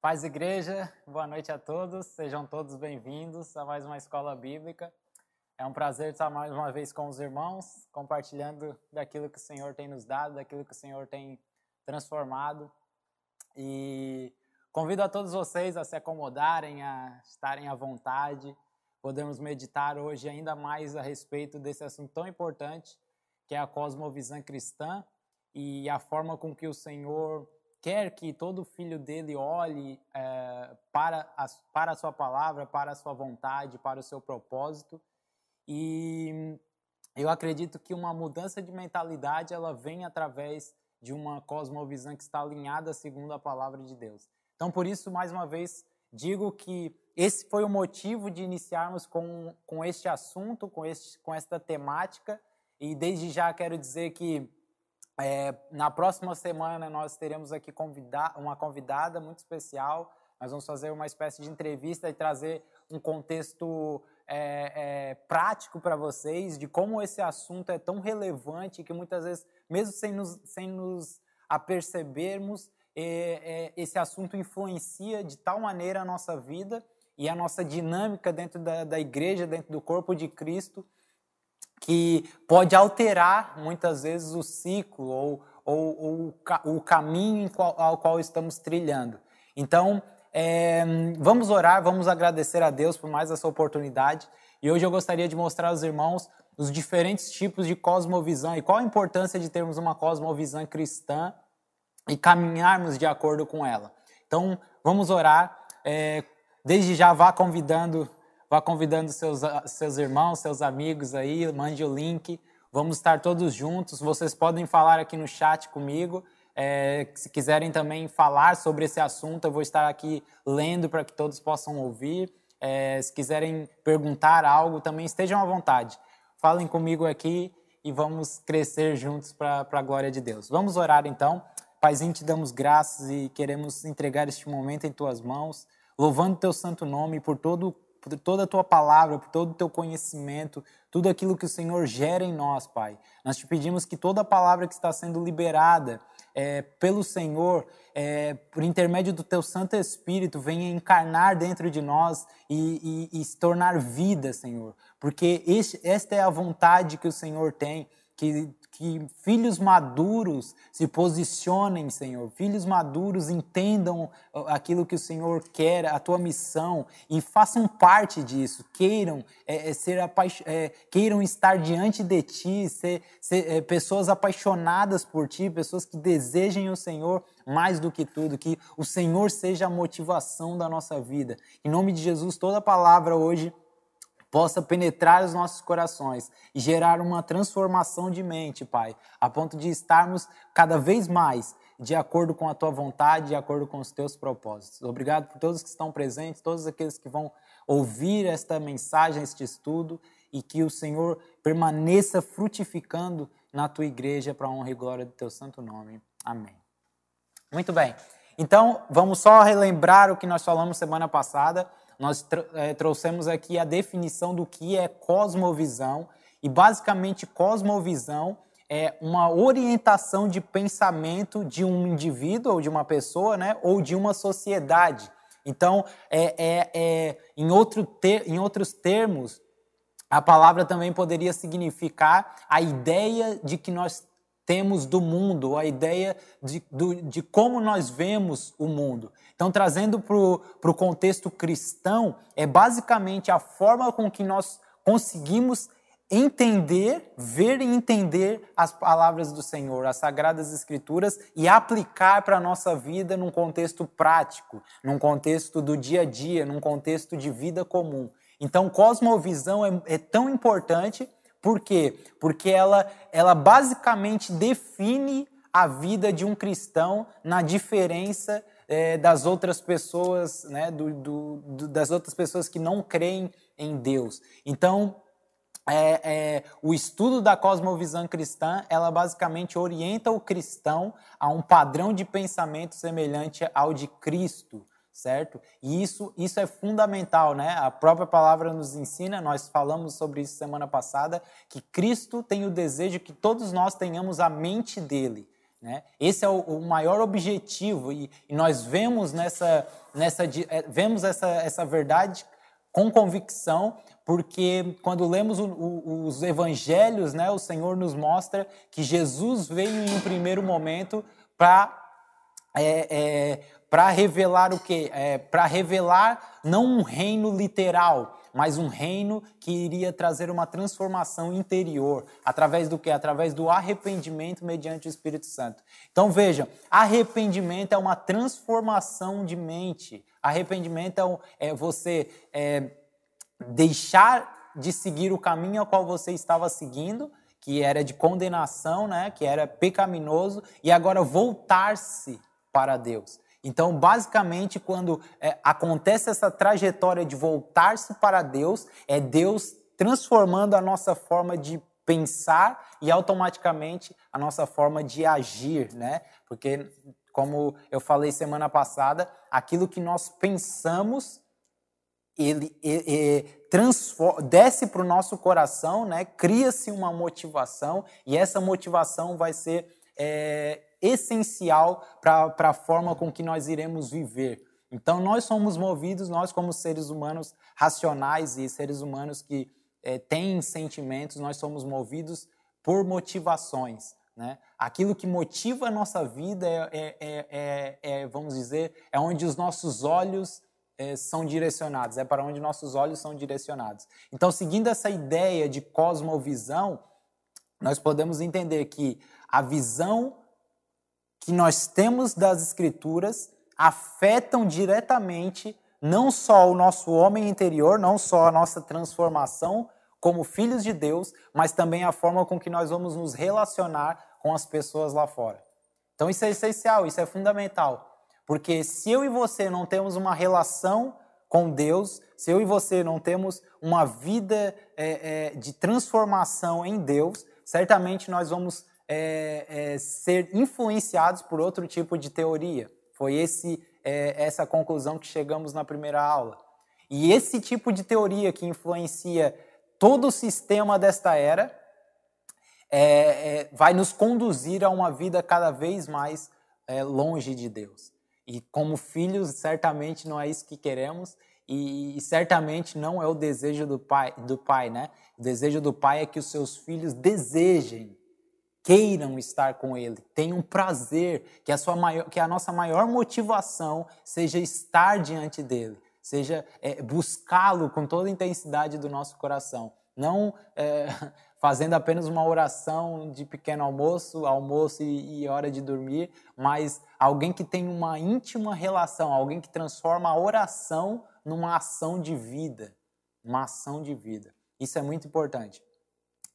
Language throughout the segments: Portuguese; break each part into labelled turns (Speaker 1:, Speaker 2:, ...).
Speaker 1: Paz Igreja, boa noite a todos, sejam todos bem-vindos a mais uma escola bíblica. É um prazer estar mais uma vez com os irmãos, compartilhando daquilo que o Senhor tem nos dado, daquilo que o Senhor tem transformado. E convido a todos vocês a se acomodarem, a estarem à vontade. Podemos meditar hoje ainda mais a respeito desse assunto tão importante, que é a cosmovisão cristã e a forma com que o Senhor quer que todo filho dele olhe é, para, a, para a sua palavra, para a sua vontade, para o seu propósito. E eu acredito que uma mudança de mentalidade ela vem através de uma cosmovisão que está alinhada segundo a palavra de Deus. Então, por isso, mais uma vez, digo que esse foi o motivo de iniciarmos com, com este assunto, com, este, com esta temática. E desde já quero dizer que é, na próxima semana nós teremos aqui convida uma convidada muito especial. Nós vamos fazer uma espécie de entrevista e trazer um contexto é, é, prático para vocês de como esse assunto é tão relevante que muitas vezes, mesmo sem nos, sem nos apercebermos, é, é, esse assunto influencia de tal maneira a nossa vida e a nossa dinâmica dentro da, da igreja, dentro do corpo de Cristo, que pode alterar muitas vezes o ciclo ou, ou, ou o caminho ao qual estamos trilhando. Então, é, vamos orar, vamos agradecer a Deus por mais essa oportunidade. E hoje eu gostaria de mostrar aos irmãos os diferentes tipos de cosmovisão e qual a importância de termos uma cosmovisão cristã e caminharmos de acordo com ela. Então, vamos orar. É, desde já vá convidando Vá convidando seus, seus irmãos, seus amigos aí, mande o link. Vamos estar todos juntos. Vocês podem falar aqui no chat comigo. É, se quiserem também falar sobre esse assunto, eu vou estar aqui lendo para que todos possam ouvir. É, se quiserem perguntar algo, também estejam à vontade. Falem comigo aqui e vamos crescer juntos para a glória de Deus. Vamos orar então. Paizinho, te damos graças e queremos entregar este momento em tuas mãos, louvando teu santo nome por todo por toda a tua palavra, por todo o teu conhecimento, tudo aquilo que o Senhor gera em nós, Pai. Nós te pedimos que toda a palavra que está sendo liberada é, pelo Senhor, é, por intermédio do teu Santo Espírito, venha encarnar dentro de nós e, e, e se tornar vida, Senhor. Porque este, esta é a vontade que o Senhor tem, que que filhos maduros se posicionem, Senhor. Filhos maduros entendam aquilo que o Senhor quer, a tua missão e façam parte disso. Queiram é, é ser é, queiram estar diante de Ti, ser, ser é, pessoas apaixonadas por Ti, pessoas que desejem o Senhor mais do que tudo, que o Senhor seja a motivação da nossa vida. Em nome de Jesus, toda palavra hoje possa penetrar os nossos corações e gerar uma transformação de mente, Pai, a ponto de estarmos cada vez mais de acordo com a tua vontade, de acordo com os teus propósitos. Obrigado por todos que estão presentes, todos aqueles que vão ouvir esta mensagem, este estudo e que o Senhor permaneça frutificando na tua igreja para a honra e glória do teu santo nome. Amém. Muito bem. Então, vamos só relembrar o que nós falamos semana passada nós é, trouxemos aqui a definição do que é cosmovisão, e basicamente cosmovisão é uma orientação de pensamento de um indivíduo ou de uma pessoa, né, ou de uma sociedade. Então, é, é, é em, outro ter, em outros termos, a palavra também poderia significar a ideia de que nós temos do mundo, a ideia de, do, de como nós vemos o mundo. Então, trazendo para o contexto cristão, é basicamente a forma com que nós conseguimos entender, ver e entender as palavras do Senhor, as sagradas escrituras e aplicar para a nossa vida num contexto prático, num contexto do dia a dia, num contexto de vida comum. Então, cosmovisão é, é tão importante por quê? Porque ela, ela basicamente define a vida de um cristão na diferença é, das outras pessoas, né, do, do, do, das outras pessoas que não creem em Deus. Então, é, é, o estudo da cosmovisão cristã, ela basicamente orienta o cristão a um padrão de pensamento semelhante ao de Cristo, certo? E isso, isso é fundamental, né? A própria palavra nos ensina, nós falamos sobre isso semana passada, que Cristo tem o desejo que todos nós tenhamos a mente dele. Né? Esse é o, o maior objetivo e, e, nós vemos nessa, nessa é, vemos essa, essa verdade com convicção, porque quando lemos o, o, os evangelhos, né, o Senhor nos mostra que Jesus veio em um primeiro momento para é, é, para revelar o quê? É, para revelar não um reino literal, mas um reino que iria trazer uma transformação interior. Através do quê? Através do arrependimento mediante o Espírito Santo. Então vejam, arrependimento é uma transformação de mente. Arrependimento é, é você é, deixar de seguir o caminho ao qual você estava seguindo, que era de condenação, né, que era pecaminoso, e agora voltar-se para Deus. Então, basicamente, quando é, acontece essa trajetória de voltar-se para Deus, é Deus transformando a nossa forma de pensar e automaticamente a nossa forma de agir, né? Porque, como eu falei semana passada, aquilo que nós pensamos, ele, ele, ele desce para o nosso coração, né? Cria-se uma motivação e essa motivação vai ser é, essencial para a forma com que nós iremos viver. Então, nós somos movidos, nós, como seres humanos racionais e seres humanos que é, têm sentimentos, nós somos movidos por motivações. Né? Aquilo que motiva a nossa vida é, é, é, vamos dizer, é onde os nossos olhos são direcionados, é para onde nossos olhos são direcionados. Então, seguindo essa ideia de cosmovisão, nós podemos entender que a visão que nós temos das Escrituras afetam diretamente não só o nosso homem interior, não só a nossa transformação como filhos de Deus, mas também a forma com que nós vamos nos relacionar com as pessoas lá fora. Então isso é essencial, isso é fundamental. Porque se eu e você não temos uma relação com Deus, se eu e você não temos uma vida é, é, de transformação em Deus, certamente nós vamos é, é, ser influenciados por outro tipo de teoria. Foi esse, é, essa conclusão que chegamos na primeira aula. E esse tipo de teoria que influencia todo o sistema desta era é, é, vai nos conduzir a uma vida cada vez mais é, longe de Deus. E como filhos, certamente não é isso que queremos e, e, certamente não é o desejo do pai, do pai, né? O desejo do pai é que os seus filhos desejem queiram estar com Ele, tenham prazer, que a, sua maior, que a nossa maior motivação seja estar diante dEle, seja é, buscá-lo com toda a intensidade do nosso coração. Não é, fazendo apenas uma oração de pequeno almoço, almoço e, e hora de dormir, mas alguém que tem uma íntima relação, alguém que transforma a oração numa ação de vida, uma ação de vida. Isso é muito importante.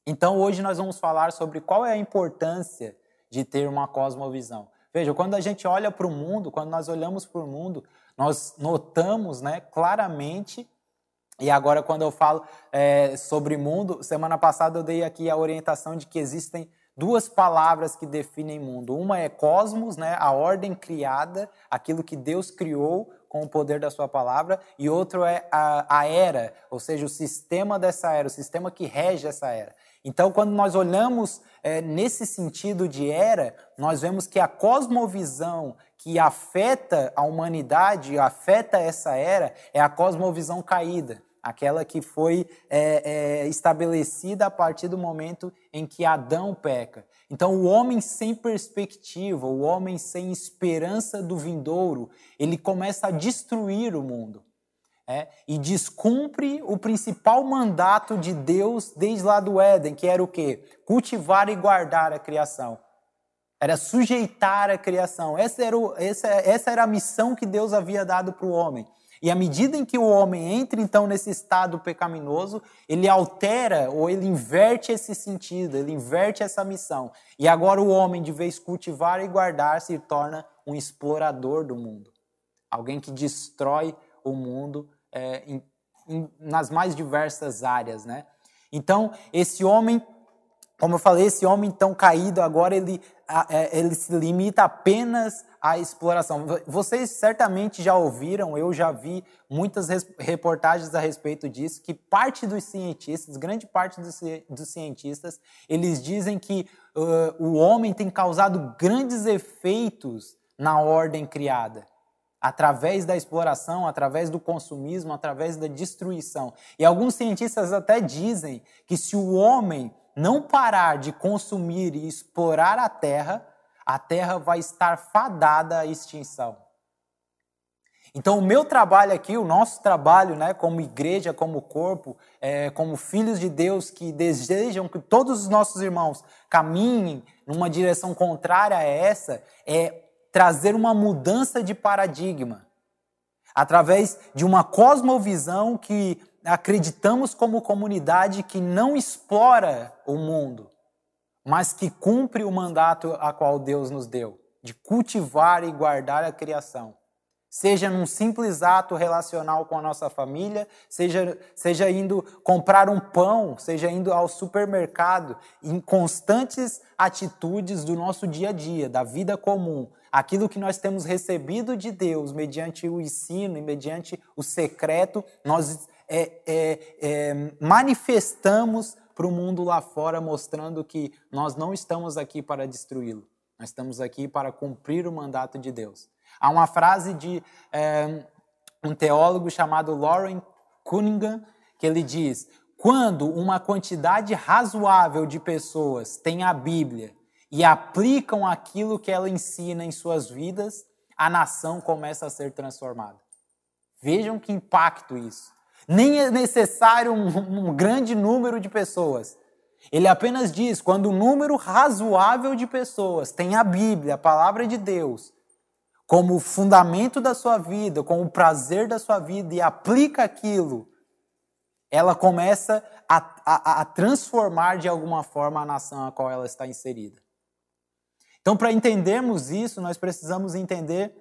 Speaker 1: Então hoje nós vamos falar sobre qual é a importância de ter uma cosmovisão. Veja, quando a gente olha para o mundo, quando nós olhamos para o mundo, nós notamos né, claramente, e agora quando eu falo é, sobre mundo, semana passada eu dei aqui a orientação de que existem duas palavras que definem mundo. Uma é cosmos, né, a ordem criada, aquilo que Deus criou com o poder da sua palavra, e outro é a, a era, ou seja, o sistema dessa era, o sistema que rege essa era. Então, quando nós olhamos é, nesse sentido de era, nós vemos que a cosmovisão que afeta a humanidade, afeta essa era, é a cosmovisão caída, aquela que foi é, é, estabelecida a partir do momento em que Adão peca. Então, o homem sem perspectiva, o homem sem esperança do vindouro, ele começa a destruir o mundo é, e descumpre o principal mandato de Deus desde lá do Éden, que era o quê? Cultivar e guardar a criação. Era sujeitar a criação. Essa era, o, essa, essa era a missão que Deus havia dado para o homem. E à medida em que o homem entra então nesse estado pecaminoso, ele altera ou ele inverte esse sentido, ele inverte essa missão. E agora o homem, de vez cultivar e guardar, se torna um explorador do mundo. Alguém que destrói o mundo é, em, em, nas mais diversas áreas, né? Então, esse homem, como eu falei, esse homem então caído agora, ele, é, ele se limita apenas a exploração. Vocês certamente já ouviram, eu já vi muitas reportagens a respeito disso, que parte dos cientistas, grande parte dos, dos cientistas, eles dizem que uh, o homem tem causado grandes efeitos na ordem criada através da exploração, através do consumismo, através da destruição. E alguns cientistas até dizem que se o homem não parar de consumir e explorar a terra, a terra vai estar fadada à extinção. Então, o meu trabalho aqui, o nosso trabalho, né, como igreja, como corpo, é, como filhos de Deus que desejam que todos os nossos irmãos caminhem numa direção contrária a essa, é trazer uma mudança de paradigma através de uma cosmovisão que acreditamos como comunidade que não explora o mundo, mas que cumpre o mandato a qual Deus nos deu, de cultivar e guardar a criação. Seja num simples ato relacional com a nossa família, seja, seja indo comprar um pão, seja indo ao supermercado, em constantes atitudes do nosso dia a dia, da vida comum, aquilo que nós temos recebido de Deus mediante o ensino e mediante o secreto, nós é, é, é, manifestamos para o mundo lá fora, mostrando que nós não estamos aqui para destruí-lo, nós estamos aqui para cumprir o mandato de Deus. Há uma frase de é, um teólogo chamado Lauren Cunningham que ele diz: quando uma quantidade razoável de pessoas tem a Bíblia e aplicam aquilo que ela ensina em suas vidas, a nação começa a ser transformada. Vejam que impacto isso. Nem é necessário um, um grande número de pessoas. Ele apenas diz: quando um número razoável de pessoas tem a Bíblia, a palavra de Deus, como fundamento da sua vida, como o prazer da sua vida e aplica aquilo, ela começa a, a, a transformar de alguma forma a nação a qual ela está inserida. Então, para entendermos isso, nós precisamos entender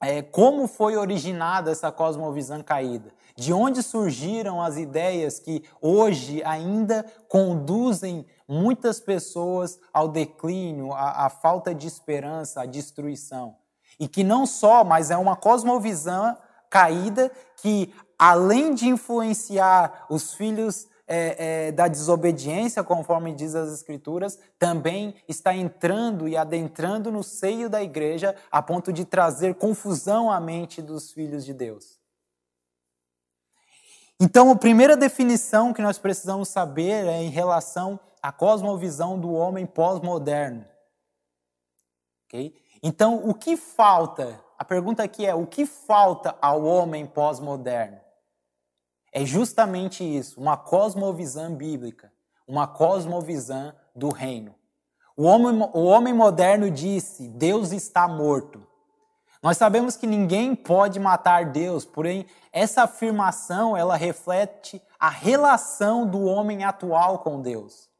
Speaker 1: é, como foi originada essa cosmovisão caída, de onde surgiram as ideias que hoje ainda conduzem muitas pessoas ao declínio, à, à falta de esperança, à destruição. E que não só, mas é uma cosmovisão caída que, além de influenciar os filhos é, é, da desobediência, conforme diz as Escrituras, também está entrando e adentrando no seio da igreja a ponto de trazer confusão à mente dos filhos de Deus. Então, a primeira definição que nós precisamos saber é em relação à cosmovisão do homem pós-moderno. Okay? Então, o que falta? A pergunta aqui é: o que falta ao homem pós-moderno? É justamente isso, uma cosmovisão bíblica, uma cosmovisão do reino. O homem, o homem moderno disse: Deus está morto. Nós sabemos que ninguém pode matar Deus, porém essa afirmação ela reflete a relação do homem atual com Deus.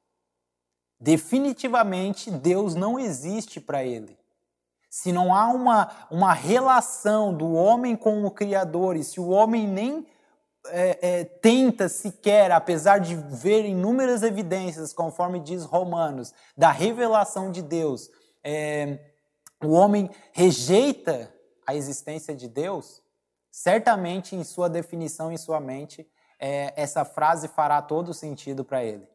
Speaker 1: Definitivamente Deus não existe para ele. Se não há uma, uma relação do homem com o Criador e se o homem nem é, é, tenta sequer, apesar de ver inúmeras evidências, conforme diz Romanos, da revelação de Deus, é, o homem rejeita a existência de Deus, certamente em sua definição, em sua mente, é, essa frase fará todo sentido para ele.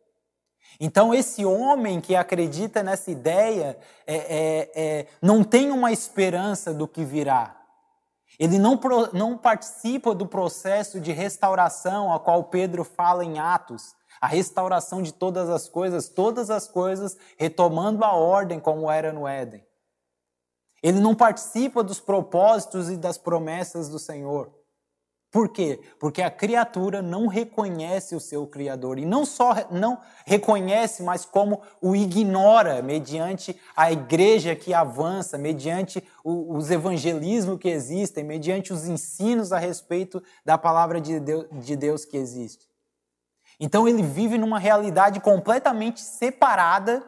Speaker 1: Então, esse homem que acredita nessa ideia é, é, não tem uma esperança do que virá. Ele não, não participa do processo de restauração a qual Pedro fala em Atos, a restauração de todas as coisas, todas as coisas retomando a ordem como era no Éden. Ele não participa dos propósitos e das promessas do Senhor. Por quê? Porque a criatura não reconhece o seu Criador. E não só não reconhece, mas como o ignora mediante a igreja que avança, mediante os evangelismos que existem, mediante os ensinos a respeito da palavra de Deus, de Deus que existe. Então ele vive numa realidade completamente separada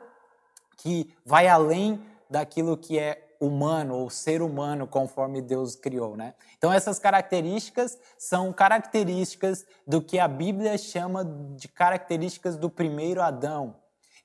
Speaker 1: que vai além daquilo que é humano ou ser humano conforme Deus criou, né? Então essas características são características do que a Bíblia chama de características do primeiro Adão.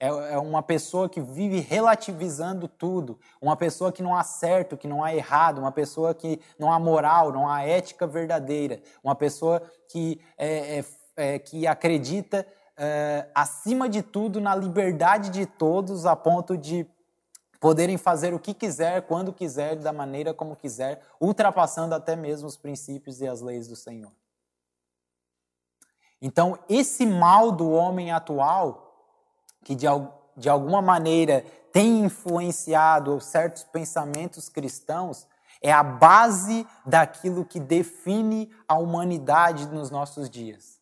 Speaker 1: É, é uma pessoa que vive relativizando tudo, uma pessoa que não há certo, que não há errado, uma pessoa que não há moral, não há ética verdadeira, uma pessoa que, é, é, é que acredita é, acima de tudo na liberdade de todos, a ponto de poderem fazer o que quiser, quando quiser, da maneira como quiser, ultrapassando até mesmo os princípios e as leis do Senhor. Então, esse mal do homem atual, que de, de alguma maneira tem influenciado certos pensamentos cristãos, é a base daquilo que define a humanidade nos nossos dias.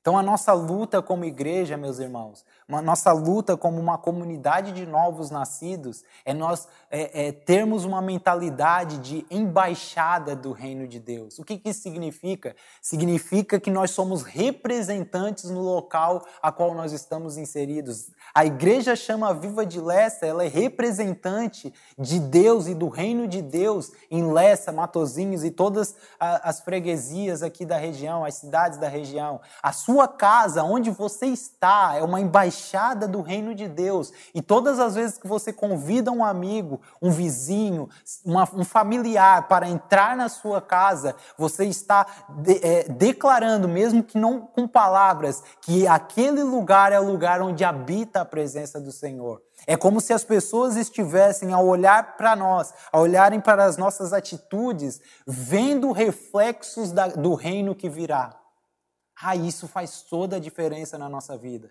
Speaker 1: Então, a nossa luta como igreja, meus irmãos, nossa luta como uma comunidade de novos nascidos é nós é, é, termos uma mentalidade de embaixada do reino de Deus. O que, que isso significa? Significa que nós somos representantes no local a qual nós estamos inseridos. A igreja chama Viva de Lessa, ela é representante de Deus e do reino de Deus em Lessa, Matozinhos e todas as freguesias aqui da região, as cidades da região. A sua casa, onde você está, é uma embaixada embaixada do reino de Deus. E todas as vezes que você convida um amigo, um vizinho, uma, um familiar para entrar na sua casa, você está de, é, declarando, mesmo que não com palavras, que aquele lugar é o lugar onde habita a presença do Senhor. É como se as pessoas estivessem, ao olhar para nós, a olharem para as nossas atitudes, vendo reflexos da, do reino que virá. Ah, isso faz toda a diferença na nossa vida.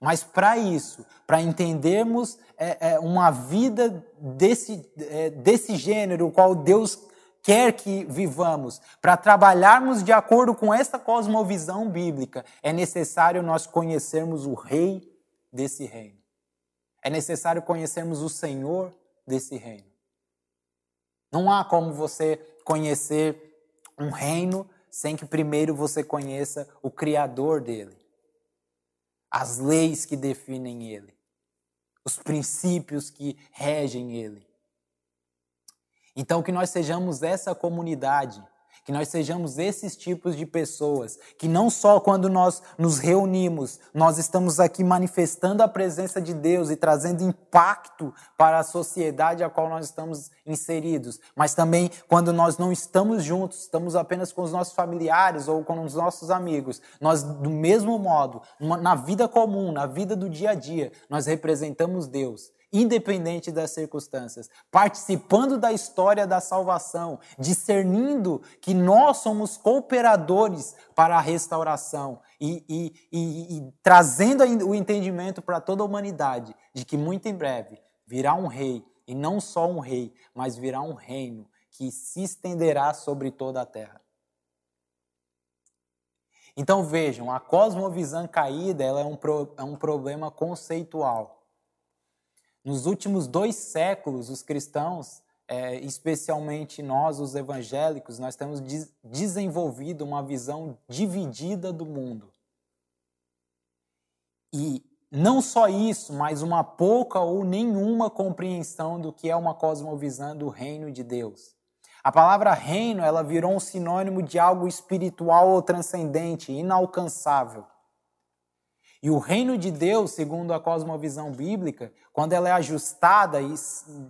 Speaker 1: Mas para isso, para entendermos é, é, uma vida desse, é, desse gênero, o qual Deus quer que vivamos, para trabalharmos de acordo com esta cosmovisão bíblica, é necessário nós conhecermos o Rei desse reino. É necessário conhecermos o Senhor desse reino. Não há como você conhecer um reino sem que primeiro você conheça o Criador dele as leis que definem ele, os princípios que regem ele. Então, que nós sejamos essa comunidade que nós sejamos esses tipos de pessoas, que não só quando nós nos reunimos, nós estamos aqui manifestando a presença de Deus e trazendo impacto para a sociedade a qual nós estamos inseridos, mas também quando nós não estamos juntos, estamos apenas com os nossos familiares ou com os nossos amigos, nós, do mesmo modo, na vida comum, na vida do dia a dia, nós representamos Deus independente das circunstâncias, participando da história da salvação, discernindo que nós somos cooperadores para a restauração e, e, e, e trazendo o entendimento para toda a humanidade de que muito em breve virá um rei, e não só um rei, mas virá um reino que se estenderá sobre toda a terra. Então vejam, a cosmovisão caída ela é, um, é um problema conceitual. Nos últimos dois séculos, os cristãos, é, especialmente nós, os evangélicos, nós temos des desenvolvido uma visão dividida do mundo. E não só isso, mas uma pouca ou nenhuma compreensão do que é uma cosmovisão do reino de Deus. A palavra reino, ela virou um sinônimo de algo espiritual ou transcendente, inalcançável. E o reino de Deus, segundo a cosmovisão bíblica, quando ela é ajustada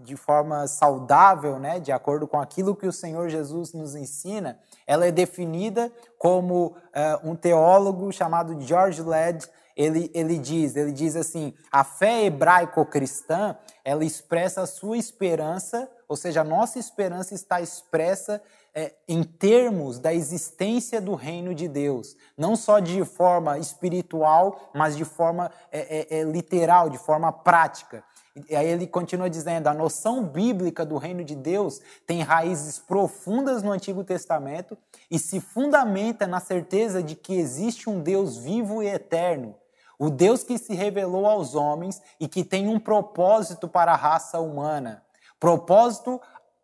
Speaker 1: de forma saudável, né, de acordo com aquilo que o Senhor Jesus nos ensina, ela é definida como uh, um teólogo chamado George Led, ele, ele diz, ele diz assim, a fé hebraico-cristã, ela expressa a sua esperança, ou seja, a nossa esperança está expressa é, em termos da existência do reino de Deus, não só de forma espiritual, mas de forma é, é, é, literal, de forma prática. E aí ele continua dizendo: a noção bíblica do reino de Deus tem raízes profundas no Antigo Testamento e se fundamenta na certeza de que existe um Deus vivo e eterno, o Deus que se revelou aos homens e que tem um propósito para a raça humana. Propósito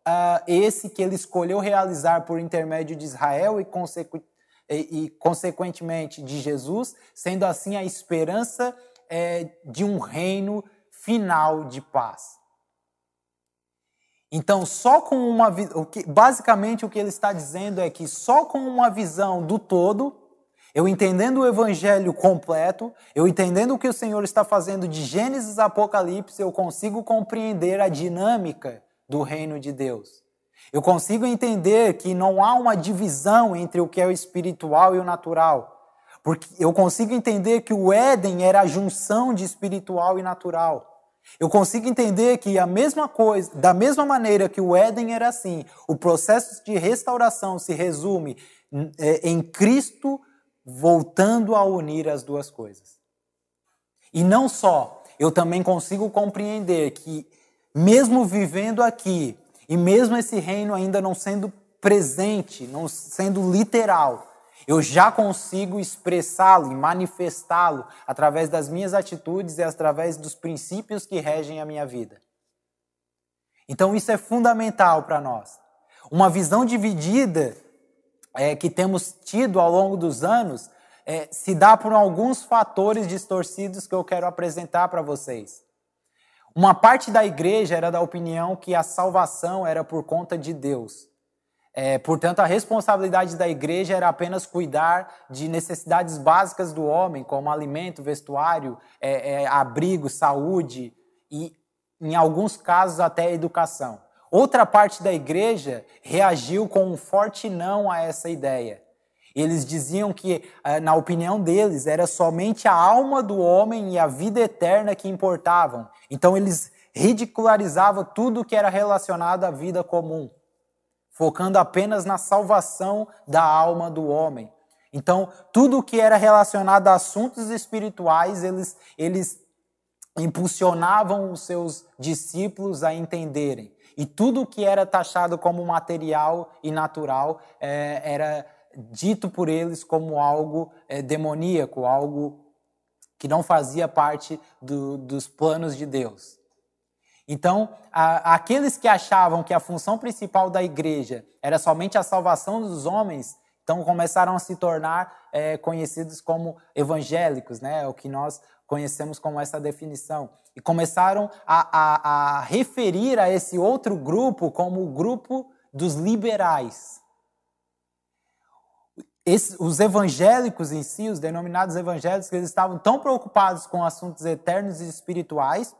Speaker 1: uh, esse que ele escolheu realizar por intermédio de Israel e, e, e consequentemente de Jesus, sendo assim a esperança é, de um reino final de paz. Então, só com uma basicamente o que ele está dizendo é que só com uma visão do todo eu entendendo o evangelho completo, eu entendendo o que o Senhor está fazendo de Gênesis a Apocalipse, eu consigo compreender a dinâmica do reino de Deus. Eu consigo entender que não há uma divisão entre o que é o espiritual e o natural. Porque eu consigo entender que o Éden era a junção de espiritual e natural. Eu consigo entender que a mesma coisa, da mesma maneira que o Éden era assim, o processo de restauração se resume é, em Cristo voltando a unir as duas coisas. E não só, eu também consigo compreender que, mesmo vivendo aqui, e mesmo esse reino ainda não sendo presente, não sendo literal, eu já consigo expressá-lo e manifestá-lo através das minhas atitudes e através dos princípios que regem a minha vida. Então isso é fundamental para nós. Uma visão dividida é, que temos tido ao longo dos anos é, se dá por alguns fatores distorcidos que eu quero apresentar para vocês. Uma parte da igreja era da opinião que a salvação era por conta de Deus. É, portanto, a responsabilidade da igreja era apenas cuidar de necessidades básicas do homem, como alimento, vestuário, é, é, abrigo, saúde e, em alguns casos, até educação. Outra parte da igreja reagiu com um forte não a essa ideia. Eles diziam que, é, na opinião deles, era somente a alma do homem e a vida eterna que importavam. Então, eles ridicularizavam tudo que era relacionado à vida comum focando apenas na salvação da alma do homem. Então, tudo que era relacionado a assuntos espirituais, eles, eles impulsionavam os seus discípulos a entenderem. E tudo que era taxado como material e natural é, era dito por eles como algo é, demoníaco, algo que não fazia parte do, dos planos de Deus. Então, a, aqueles que achavam que a função principal da igreja era somente a salvação dos homens, então começaram a se tornar é, conhecidos como evangélicos, né? o que nós conhecemos como essa definição. E começaram a, a, a referir a esse outro grupo como o grupo dos liberais. Esse, os evangélicos em si, os denominados evangélicos, eles estavam tão preocupados com assuntos eternos e espirituais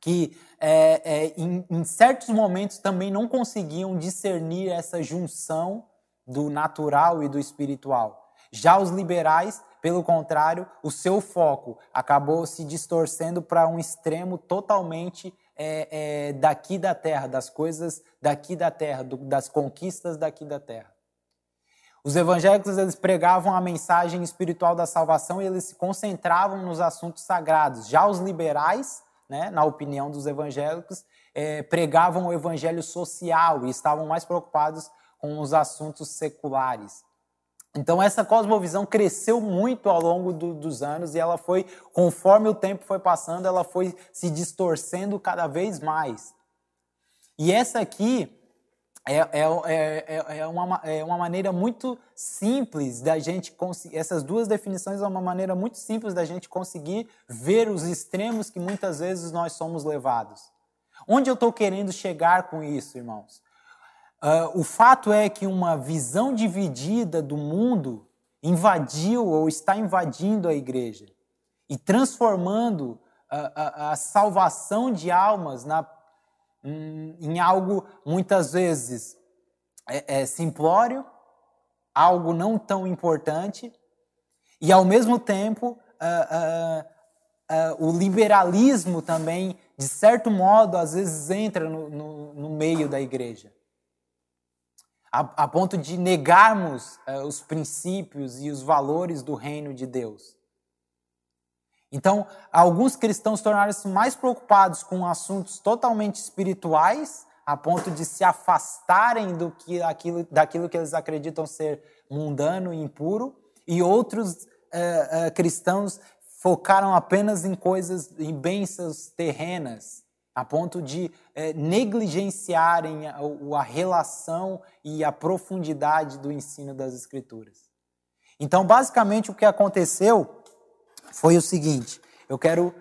Speaker 1: que é, é, em, em, certos momentos também não conseguiam discernir essa junção do natural e do espiritual. Já os liberais, pelo contrário, o seu foco acabou se distorcendo para um extremo totalmente é, é, daqui da terra, das coisas daqui da terra, do, das conquistas daqui da terra. Os evangélicos eles pregavam a mensagem espiritual da salvação e eles se concentravam nos assuntos sagrados. Já os liberais né, na opinião dos evangélicos, é, pregavam o evangelho social e estavam mais preocupados com os assuntos seculares. Então essa cosmovisão cresceu muito ao longo do, dos anos e ela foi, conforme o tempo foi passando, ela foi se distorcendo cada vez mais. E essa aqui é, é, é, é, uma, é uma maneira muito simples da gente conseguir. Essas duas definições é uma maneira muito simples da gente conseguir ver os extremos que muitas vezes nós somos levados. Onde eu estou querendo chegar com isso, irmãos? Uh, o fato é que uma visão dividida do mundo invadiu ou está invadindo a igreja e transformando a, a, a salvação de almas na em algo muitas vezes é, é simplório, algo não tão importante, e ao mesmo tempo uh, uh, uh, o liberalismo também, de certo modo, às vezes entra no, no, no meio da igreja. A, a ponto de negarmos os princípios e os valores do reino de Deus. Então, alguns cristãos tornaram-se mais preocupados com assuntos totalmente espirituais, a ponto de se afastarem do que aquilo, daquilo que eles acreditam ser mundano e impuro, e outros uh, uh, cristãos focaram apenas em coisas, em bênçãos terrenas, a ponto de uh, negligenciarem a, a relação e a profundidade do ensino das Escrituras. Então, basicamente, o que aconteceu foi o seguinte: eu quero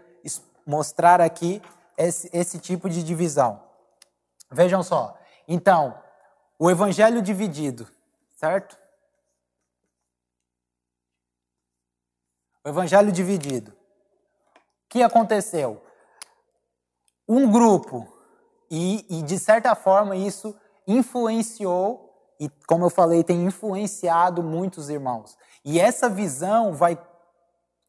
Speaker 1: mostrar aqui esse, esse tipo de divisão. Vejam só. Então, o evangelho dividido, certo? O evangelho dividido. O que aconteceu? Um grupo, e, e de certa forma isso influenciou, e como eu falei, tem influenciado muitos irmãos. E essa visão vai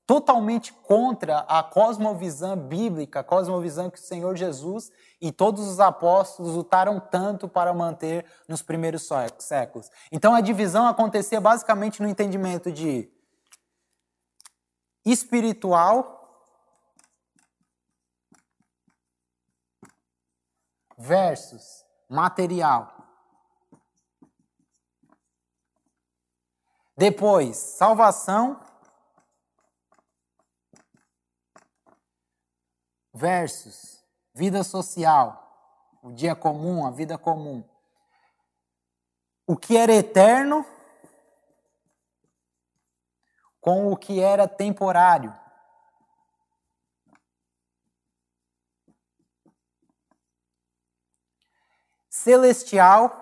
Speaker 1: totalmente contra a cosmovisão bíblica, a cosmovisão que o Senhor Jesus e todos os apóstolos lutaram tanto para manter nos primeiros séculos. Então a divisão acontecia basicamente no entendimento de espiritual versus material. Depois, salvação versus vida social, o dia comum, a vida comum. O que era eterno com o que era temporário. Celestial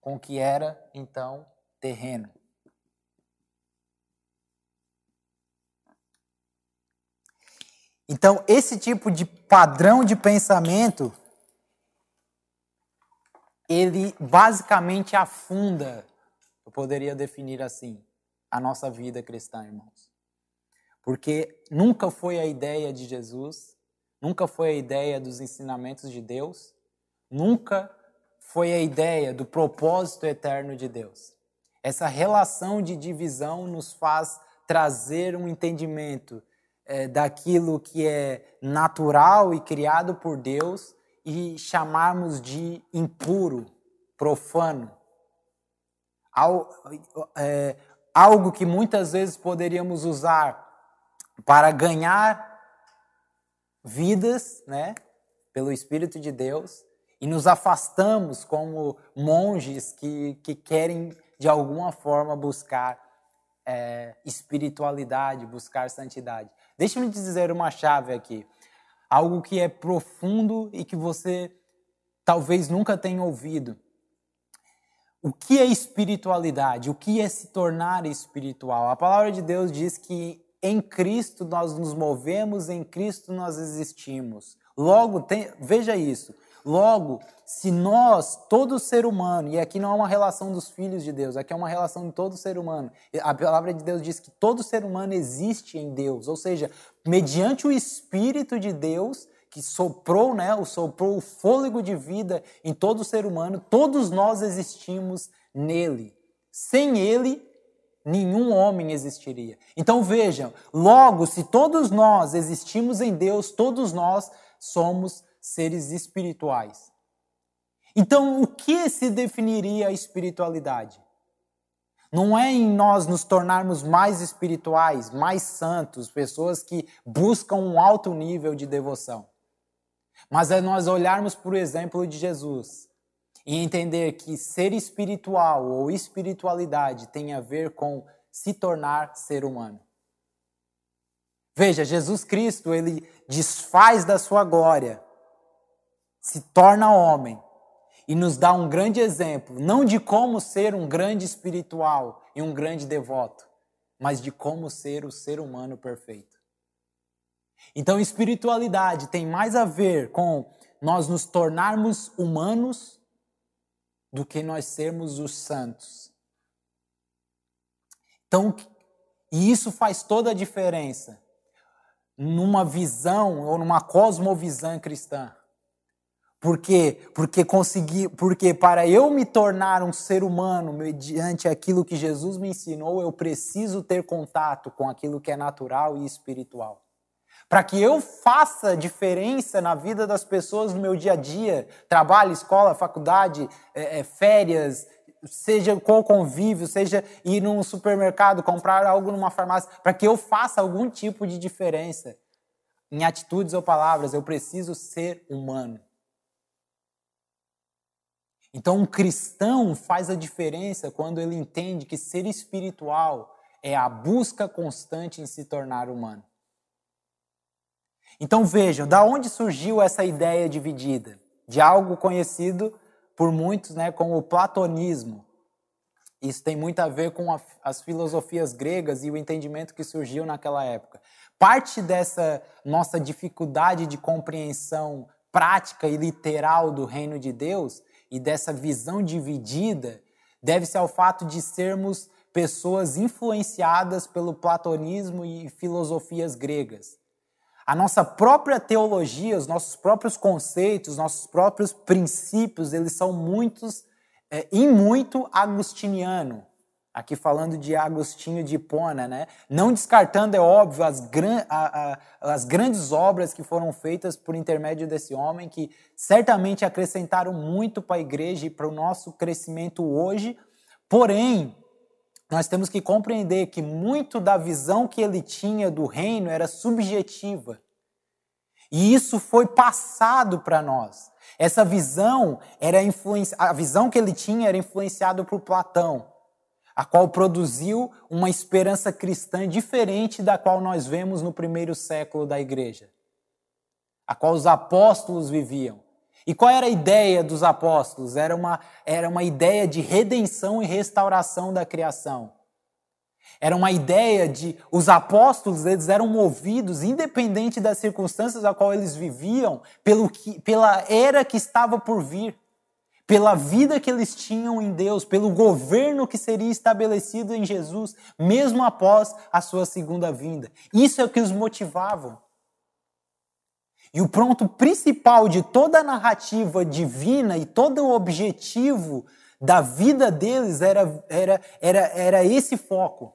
Speaker 1: com o que era então terreno. Então, esse tipo de padrão de pensamento, ele basicamente afunda, eu poderia definir assim, a nossa vida cristã, irmãos. Porque nunca foi a ideia de Jesus, nunca foi a ideia dos ensinamentos de Deus, nunca foi a ideia do propósito eterno de Deus. Essa relação de divisão nos faz trazer um entendimento é, daquilo que é natural e criado por Deus e chamarmos de impuro, profano. É, algo que muitas vezes poderíamos usar para ganhar vidas, né, pelo Espírito de Deus, e nos afastamos como monges que, que querem de alguma forma buscar é, espiritualidade, buscar santidade. Deixe-me dizer uma chave aqui. Algo que é profundo e que você talvez nunca tenha ouvido. O que é espiritualidade? O que é se tornar espiritual? A palavra de Deus diz que em Cristo nós nos movemos, em Cristo nós existimos. Logo, tem, veja isso. Logo, se nós, todo ser humano, e aqui não é uma relação dos filhos de Deus, aqui é uma relação de todo ser humano. A palavra de Deus diz que todo ser humano existe em Deus, ou seja, mediante o Espírito de Deus, que soprou, né, soprou o fôlego de vida em todo ser humano, todos nós existimos nele. Sem ele, nenhum homem existiria. Então vejam, logo, se todos nós existimos em Deus, todos nós somos seres espirituais. Então, o que se definiria a espiritualidade? Não é em nós nos tornarmos mais espirituais, mais santos, pessoas que buscam um alto nível de devoção. Mas é nós olharmos por exemplo de Jesus e entender que ser espiritual ou espiritualidade tem a ver com se tornar ser humano. Veja, Jesus Cristo, ele desfaz da sua glória se torna homem e nos dá um grande exemplo, não de como ser um grande espiritual e um grande devoto, mas de como ser o ser humano perfeito. Então, espiritualidade tem mais a ver com nós nos tornarmos humanos do que nós sermos os santos. Então, e isso faz toda a diferença numa visão ou numa cosmovisão cristã. Por quê? Porque consegui, porque para eu me tornar um ser humano mediante aquilo que Jesus me ensinou, eu preciso ter contato com aquilo que é natural e espiritual. Para que eu faça diferença na vida das pessoas no meu dia a dia, trabalho, escola, faculdade, é, é, férias, seja com convívio, seja ir num supermercado, comprar algo numa farmácia, para que eu faça algum tipo de diferença em atitudes ou palavras, eu preciso ser humano. Então, um cristão faz a diferença quando ele entende que ser espiritual é a busca constante em se tornar humano. Então vejam, da onde surgiu essa ideia dividida? De algo conhecido por muitos né, como o platonismo. Isso tem muito a ver com a, as filosofias gregas e o entendimento que surgiu naquela época. Parte dessa nossa dificuldade de compreensão prática e literal do reino de Deus e dessa visão dividida deve-se ao fato de sermos pessoas influenciadas pelo platonismo e filosofias gregas. A nossa própria teologia, os nossos próprios conceitos, nossos próprios princípios, eles são muitos, é, em muito agustiniano. Aqui falando de Agostinho de Hipona, né? Não descartando, é óbvio, as, gran, a, a, as grandes obras que foram feitas por intermédio desse homem, que certamente acrescentaram muito para a igreja e para o nosso crescimento hoje. Porém, nós temos que compreender que muito da visão que ele tinha do reino era subjetiva. E isso foi passado para nós. Essa visão era influência, a visão que ele tinha era influenciada por Platão, a qual produziu uma esperança cristã diferente da qual nós vemos no primeiro século da igreja, a qual os apóstolos viviam. E qual era a ideia dos apóstolos? Era uma, era uma ideia de redenção e restauração da criação. Era uma ideia de os apóstolos, eles eram movidos, independente das circunstâncias a qual eles viviam, pelo que, pela era que estava por vir, pela vida que eles tinham em Deus, pelo governo que seria estabelecido em Jesus, mesmo após a sua segunda vinda. Isso é o que os motivava. E o ponto principal de toda a narrativa divina e todo o objetivo da vida deles era, era, era, era esse foco.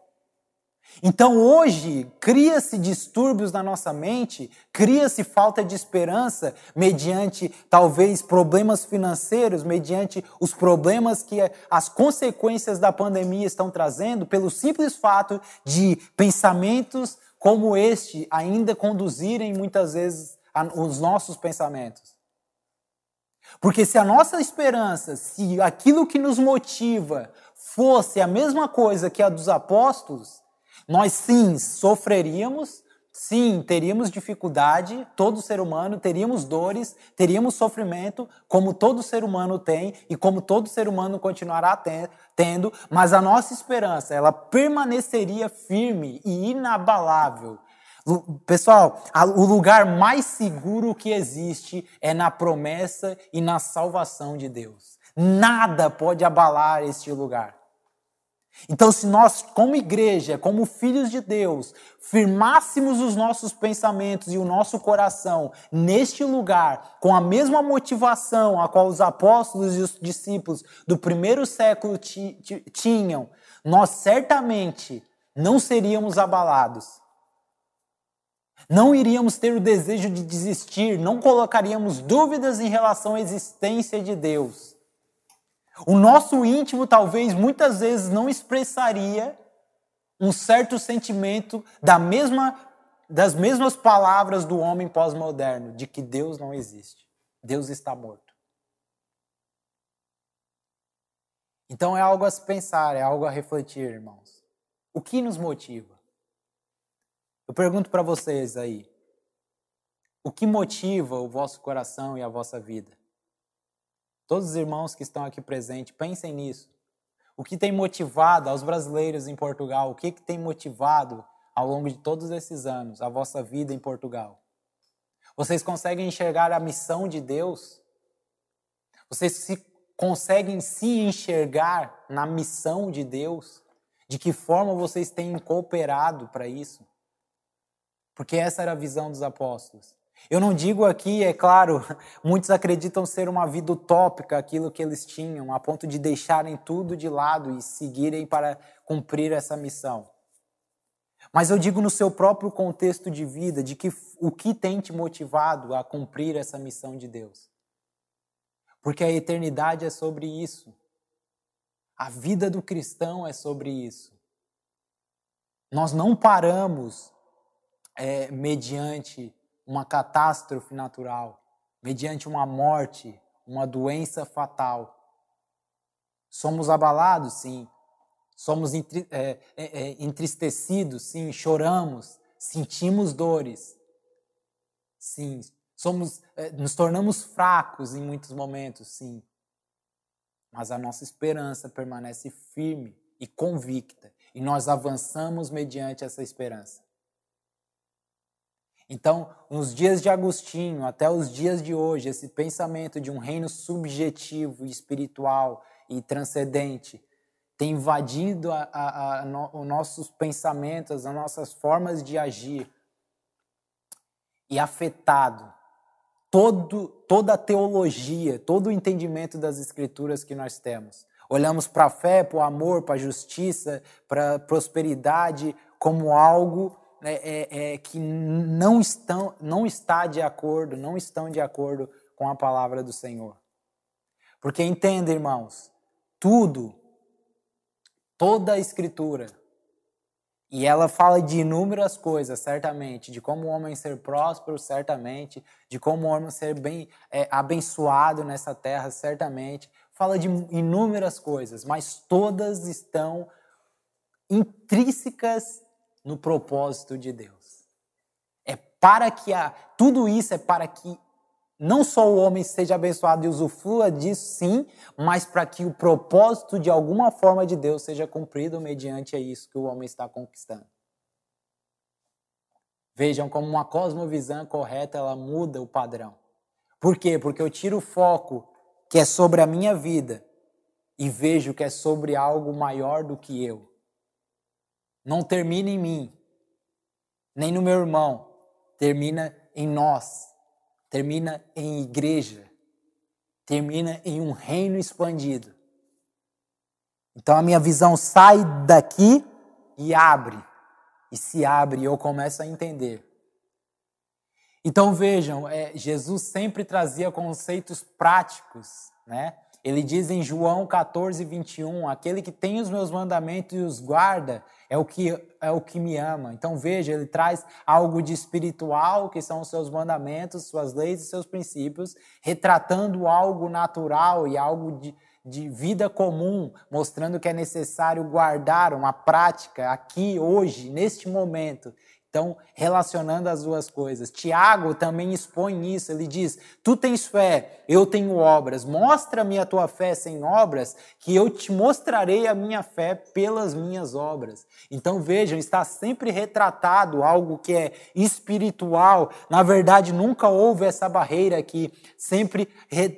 Speaker 1: Então hoje cria-se distúrbios na nossa mente, cria-se falta de esperança mediante talvez problemas financeiros, mediante os problemas que as consequências da pandemia estão trazendo, pelo simples fato de pensamentos como este ainda conduzirem muitas vezes os nossos pensamentos. Porque se a nossa esperança, se aquilo que nos motiva fosse a mesma coisa que a dos apóstolos, nós sim sofreríamos, sim teríamos dificuldade, todo ser humano teríamos dores, teríamos sofrimento, como todo ser humano tem e como todo ser humano continuará tendo, mas a nossa esperança, ela permaneceria firme e inabalável Pessoal, o lugar mais seguro que existe é na promessa e na salvação de Deus. Nada pode abalar este lugar. Então, se nós, como igreja, como filhos de Deus, firmássemos os nossos pensamentos e o nosso coração neste lugar, com a mesma motivação a qual os apóstolos e os discípulos do primeiro século tinham, nós certamente não seríamos abalados não iríamos ter o desejo de desistir, não colocaríamos dúvidas em relação à existência de Deus. O nosso íntimo talvez muitas vezes não expressaria um certo sentimento da mesma, das mesmas palavras do homem pós-moderno, de que Deus não existe. Deus está morto. Então é algo a se pensar, é algo a refletir, irmãos. O que nos motiva? Eu pergunto para vocês aí: o que motiva o vosso coração e a vossa vida? Todos os irmãos que estão aqui presentes, pensem nisso. O que tem motivado aos brasileiros em Portugal? O que, que tem motivado ao longo de todos esses anos a vossa vida em Portugal? Vocês conseguem enxergar a missão de Deus? Vocês se, conseguem se enxergar na missão de Deus? De que forma vocês têm cooperado para isso? Porque essa era a visão dos apóstolos. Eu não digo aqui, é claro, muitos acreditam ser uma vida utópica aquilo que eles tinham, a ponto de deixarem tudo de lado e seguirem para cumprir essa missão. Mas eu digo no seu próprio contexto de vida, de que o que tem te motivado a cumprir essa missão de Deus. Porque a eternidade é sobre isso. A vida do cristão é sobre isso. Nós não paramos é, mediante uma catástrofe natural, mediante uma morte, uma doença fatal. Somos abalados, sim. Somos é, é, é, entristecidos, sim. Choramos, sentimos dores, sim. Somos, nos tornamos fracos em muitos momentos, sim. mas a nossa esperança permanece firme e convicta, e nós avançamos mediante essa esperança. Então, nos dias de Agostinho até os dias de hoje, esse pensamento de um reino subjetivo, espiritual e transcendente tem invadido a, a, a no, os nossos pensamentos, as nossas formas de agir e afetado todo, toda a teologia, todo o entendimento das escrituras que nós temos. Olhamos para a fé, para o amor, para a justiça, para a prosperidade como algo é, é, é, que não, estão, não está de acordo, não estão de acordo com a palavra do Senhor. Porque entenda, irmãos, tudo, toda a escritura, e ela fala de inúmeras coisas, certamente, de como o homem ser próspero, certamente, de como o homem ser bem é, abençoado nessa terra, certamente. Fala de inúmeras coisas, mas todas estão intrínsecas no propósito de Deus. É para que a tudo isso é para que não só o homem seja abençoado e usufrua disso, sim, mas para que o propósito de alguma forma de Deus seja cumprido mediante isso que o homem está conquistando. Vejam como uma cosmovisão correta ela muda o padrão. Por quê? Porque eu tiro o foco que é sobre a minha vida e vejo que é sobre algo maior do que eu. Não termina em mim, nem no meu irmão, termina em nós termina em igreja, termina em um reino expandido. Então a minha visão sai daqui e abre, e se abre, e eu começo a entender. Então vejam, é, Jesus sempre trazia conceitos práticos, né? Ele diz em João 14, 21, aquele que tem os meus mandamentos e os guarda é o que é o que me ama. Então veja, ele traz algo de espiritual, que são os seus mandamentos, suas leis e seus princípios, retratando algo natural e algo de, de vida comum, mostrando que é necessário guardar uma prática aqui, hoje, neste momento, então, relacionando as duas coisas. Tiago também expõe isso. Ele diz: Tu tens fé, eu tenho obras. Mostra-me a tua fé sem obras, que eu te mostrarei a minha fé pelas minhas obras. Então, vejam, está sempre retratado algo que é espiritual. Na verdade, nunca houve essa barreira aqui. Sempre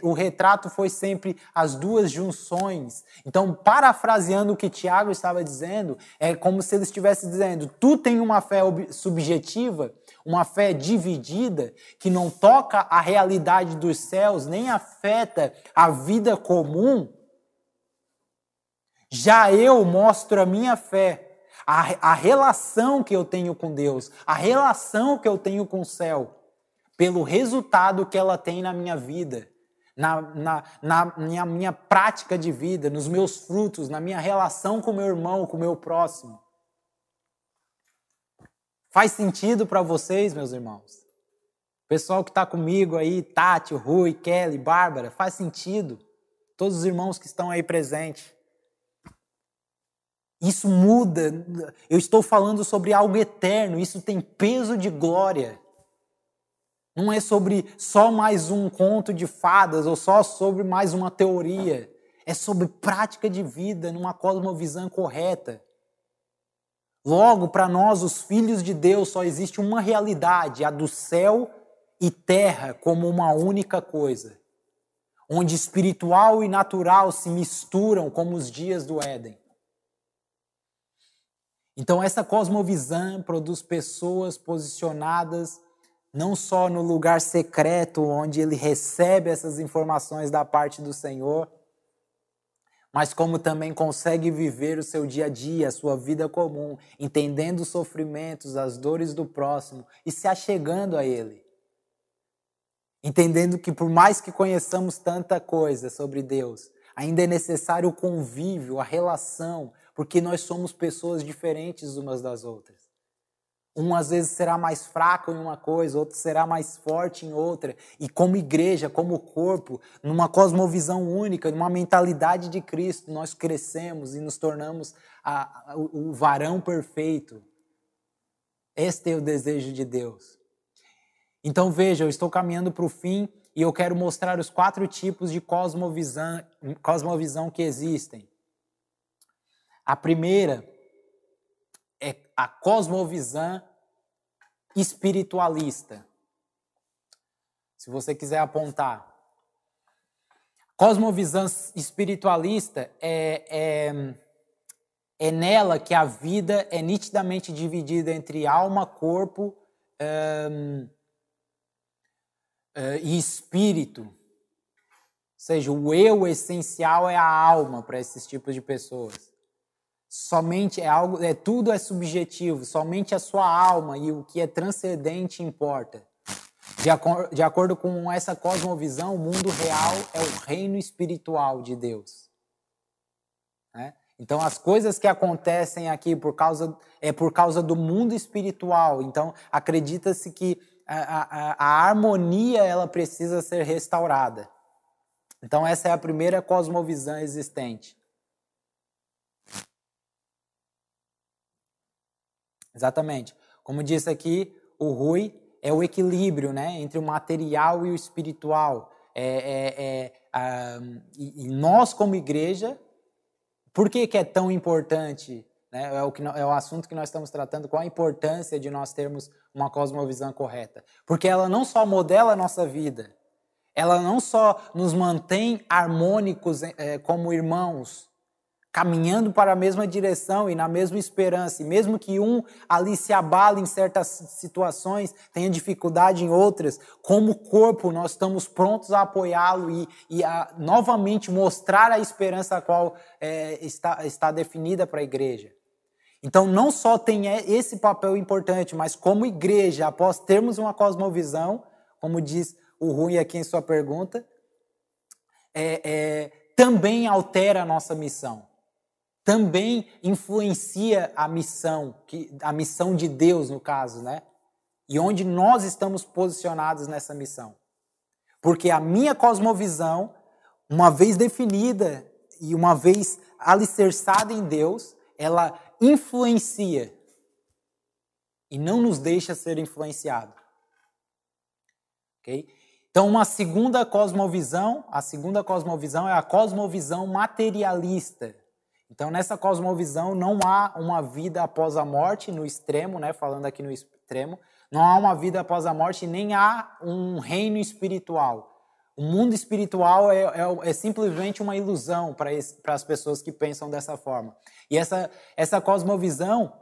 Speaker 1: o retrato foi sempre as duas junções. Então, parafraseando o que Tiago estava dizendo, é como se ele estivesse dizendo: Tu tens uma fé subjetiva, uma fé dividida, que não toca a realidade dos céus, nem afeta a vida comum, já eu mostro a minha fé, a, a relação que eu tenho com Deus, a relação que eu tenho com o céu, pelo resultado que ela tem na minha vida. Na, na, na minha, minha prática de vida, nos meus frutos, na minha relação com meu irmão, com meu próximo. Faz sentido para vocês, meus irmãos? Pessoal que está comigo aí, Tati, Rui, Kelly, Bárbara, faz sentido? Todos os irmãos que estão aí presentes. Isso muda. Eu estou falando sobre algo eterno, isso tem peso de glória. Não é sobre só mais um conto de fadas ou só sobre mais uma teoria. É sobre prática de vida numa cosmovisão correta. Logo, para nós, os filhos de Deus, só existe uma realidade, a do céu e terra como uma única coisa, onde espiritual e natural se misturam como os dias do Éden. Então, essa cosmovisão produz pessoas posicionadas não só no lugar secreto onde ele recebe essas informações da parte do Senhor, mas como também consegue viver o seu dia a dia, a sua vida comum, entendendo os sofrimentos, as dores do próximo e se achegando a Ele. Entendendo que, por mais que conheçamos tanta coisa sobre Deus, ainda é necessário o convívio, a relação, porque nós somos pessoas diferentes umas das outras. Um às vezes será mais fraco em uma coisa, outro será mais forte em outra. E como igreja, como corpo, numa cosmovisão única, numa mentalidade de Cristo, nós crescemos e nos tornamos a, a, o varão perfeito. Este é o desejo de Deus. Então veja, eu estou caminhando para o fim e eu quero mostrar os quatro tipos de cosmovisão, cosmovisão que existem. A primeira é a cosmovisão espiritualista. Se você quiser apontar. Cosmovisão espiritualista é, é, é nela que a vida é nitidamente dividida entre alma, corpo e espírito. Ou seja, o eu essencial é a alma para esses tipos de pessoas. Somente é algo, é tudo é subjetivo, somente a sua alma e o que é transcendente importa. De, acor de acordo com essa cosmovisão, o mundo real é o reino espiritual de Deus. Né? Então, as coisas que acontecem aqui por causa, é por causa do mundo espiritual. Então, acredita-se que a, a, a harmonia ela precisa ser restaurada. Então, essa é a primeira cosmovisão existente. Exatamente. Como disse aqui o Rui, é o equilíbrio né, entre o material e o espiritual. É, é, é, ah, e, nós, como igreja, por que, que é tão importante? Né, é, o que, é o assunto que nós estamos tratando, qual a importância de nós termos uma cosmovisão correta. Porque ela não só modela a nossa vida, ela não só nos mantém harmônicos é, como irmãos, caminhando para a mesma direção e na mesma esperança. E mesmo que um ali se abale em certas situações, tenha dificuldade em outras, como corpo, nós estamos prontos a apoiá-lo e, e, a novamente mostrar a esperança a qual é, está, está definida para a igreja. Então, não só tem esse papel importante, mas como igreja, após termos uma cosmovisão, como diz o Rui aqui em sua pergunta, é, é, também altera a nossa missão também influencia a missão, que, a missão de Deus, no caso, né? E onde nós estamos posicionados nessa missão. Porque a minha cosmovisão, uma vez definida e uma vez alicerçada em Deus, ela influencia e não nos deixa ser influenciado. Ok? Então, uma segunda cosmovisão, a segunda cosmovisão é a cosmovisão materialista. Então, nessa cosmovisão, não há uma vida após a morte, no extremo, né? falando aqui no extremo, não há uma vida após a morte, nem há um reino espiritual. O mundo espiritual é, é, é simplesmente uma ilusão para as pessoas que pensam dessa forma. E essa, essa cosmovisão,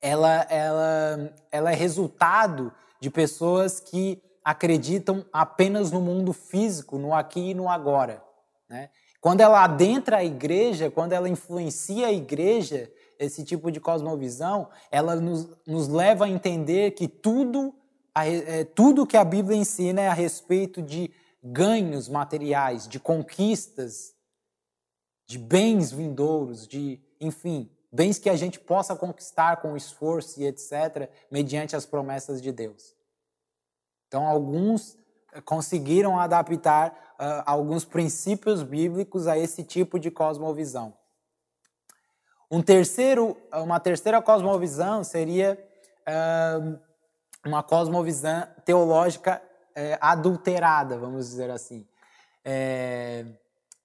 Speaker 1: ela, ela, ela é resultado de pessoas que acreditam apenas no mundo físico, no aqui e no agora. Né? Quando ela adentra a igreja, quando ela influencia a igreja, esse tipo de cosmovisão, ela nos, nos leva a entender que tudo, é, tudo que a Bíblia ensina é a respeito de ganhos materiais, de conquistas, de bens vindouros, de, enfim, bens que a gente possa conquistar com esforço e etc., mediante as promessas de Deus. Então, alguns conseguiram adaptar uh, alguns princípios bíblicos a esse tipo de cosmovisão. Um terceiro, uma terceira cosmovisão seria uh, uma cosmovisão teológica uh, adulterada, vamos dizer assim. É,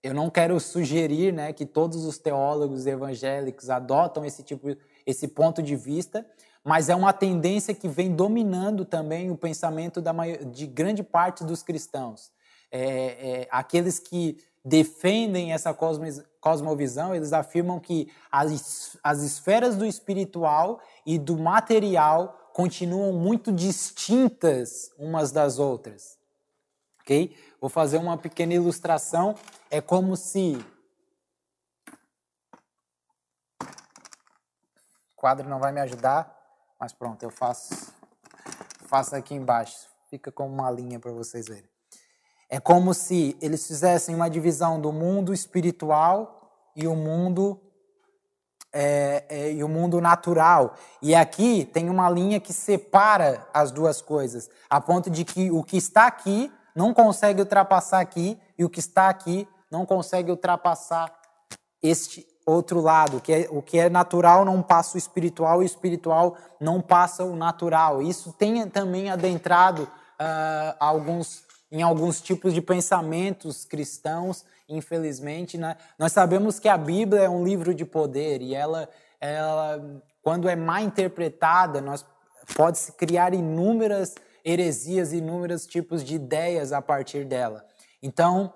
Speaker 1: eu não quero sugerir né, que todos os teólogos evangélicos adotam esse tipo, esse ponto de vista, mas é uma tendência que vem dominando também o pensamento maior, de grande parte dos cristãos. É, é, aqueles que defendem essa cosmovisão, eles afirmam que as, as esferas do espiritual e do material continuam muito distintas umas das outras. Ok? Vou fazer uma pequena ilustração. É como se. O quadro não vai me ajudar, mas pronto, eu faço, faço aqui embaixo. Fica como uma linha para vocês verem. É como se eles fizessem uma divisão do mundo espiritual e o mundo é, é, e o mundo natural. E aqui tem uma linha que separa as duas coisas, a ponto de que o que está aqui não consegue ultrapassar aqui e o que está aqui não consegue ultrapassar este outro lado, que é, o que é natural não passa o espiritual e o espiritual não passa o natural. Isso tem também adentrado uh, alguns em alguns tipos de pensamentos cristãos, infelizmente. Né? Nós sabemos que a Bíblia é um livro de poder e ela, ela quando é mal interpretada, nós pode-se criar inúmeras heresias, inúmeros tipos de ideias a partir dela. Então,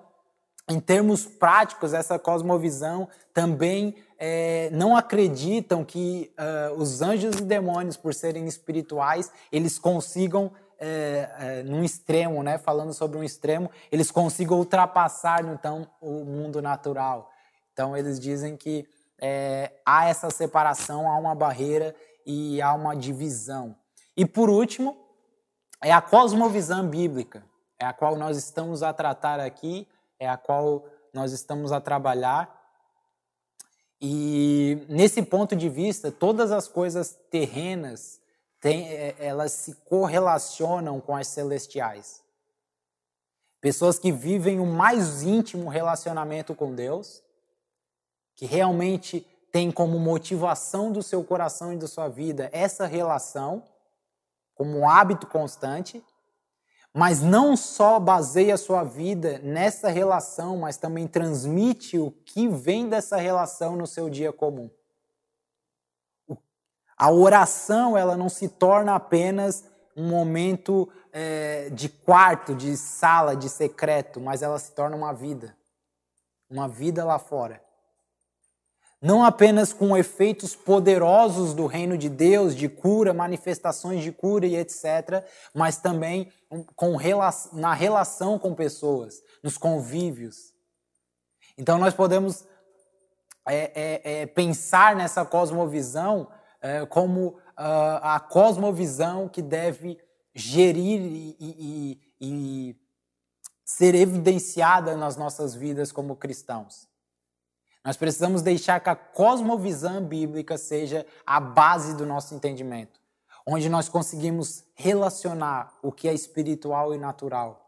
Speaker 1: em termos práticos, essa cosmovisão também é, não acreditam que uh, os anjos e demônios, por serem espirituais, eles consigam, é, é, num extremo, né, falando sobre um extremo, eles consigam ultrapassar então o mundo natural. Então eles dizem que é, há essa separação, há uma barreira e há uma divisão. E por último, é a cosmovisão bíblica, é a qual nós estamos a tratar aqui, é a qual nós estamos a trabalhar. E nesse ponto de vista, todas as coisas terrenas, tem, é, elas se correlacionam com as celestiais. Pessoas que vivem o mais íntimo relacionamento com Deus, que realmente têm como motivação do seu coração e da sua vida essa relação, como um hábito constante, mas não só baseia a sua vida nessa relação, mas também transmite o que vem dessa relação no seu dia comum. A oração ela não se torna apenas um momento é, de quarto, de sala, de secreto, mas ela se torna uma vida, uma vida lá fora não apenas com efeitos poderosos do reino de Deus, de cura, manifestações de cura e etc., mas também com, na relação com pessoas, nos convívios. Então nós podemos é, é, é, pensar nessa cosmovisão é, como uh, a cosmovisão que deve gerir e, e, e ser evidenciada nas nossas vidas como cristãos. Nós precisamos deixar que a cosmovisão bíblica seja a base do nosso entendimento, onde nós conseguimos relacionar o que é espiritual e natural.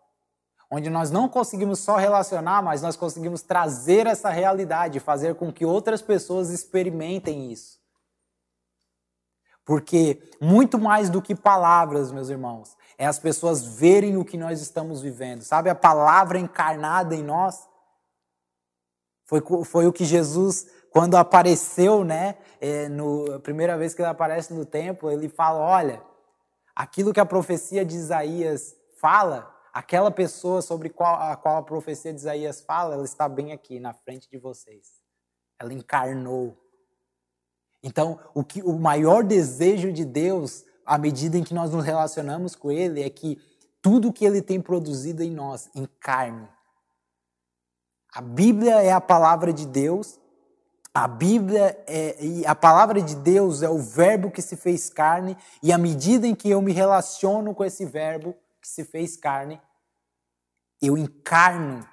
Speaker 1: Onde nós não conseguimos só relacionar, mas nós conseguimos trazer essa realidade, fazer com que outras pessoas experimentem isso. Porque muito mais do que palavras, meus irmãos, é as pessoas verem o que nós estamos vivendo. Sabe a palavra encarnada em nós? Foi, foi o que Jesus, quando apareceu, né, é, no, primeira vez que ele aparece no templo, ele fala: olha, aquilo que a profecia de Isaías fala, aquela pessoa sobre qual, a qual a profecia de Isaías fala, ela está bem aqui na frente de vocês. Ela encarnou. Então, o, que, o maior desejo de Deus, à medida em que nós nos relacionamos com Ele, é que tudo que Ele tem produzido em nós encarne a Bíblia é a palavra de Deus. A Bíblia é, a palavra de Deus é o verbo que se fez carne, e à medida em que eu me relaciono com esse verbo que se fez carne, eu encarno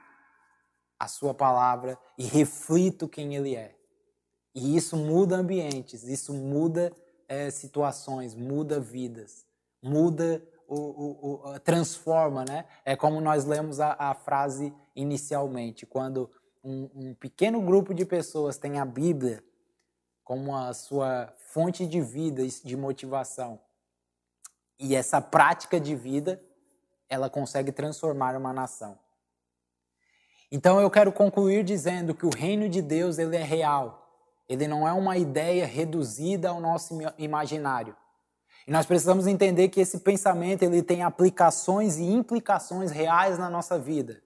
Speaker 1: a sua palavra e reflito quem ele é. E isso muda ambientes, isso muda é, situações, muda vidas, muda o, o, transforma, né? É como nós lemos a, a frase inicialmente, quando um, um, pequeno grupo de pessoas tem a Bíblia como a sua fonte de vida de motivação. E essa prática de vida, ela consegue transformar uma nação. Então eu quero concluir dizendo que o reino de Deus ele é real. Ele não é uma ideia reduzida ao nosso imaginário. E nós precisamos entender que esse pensamento ele tem aplicações e implicações reais na nossa vida.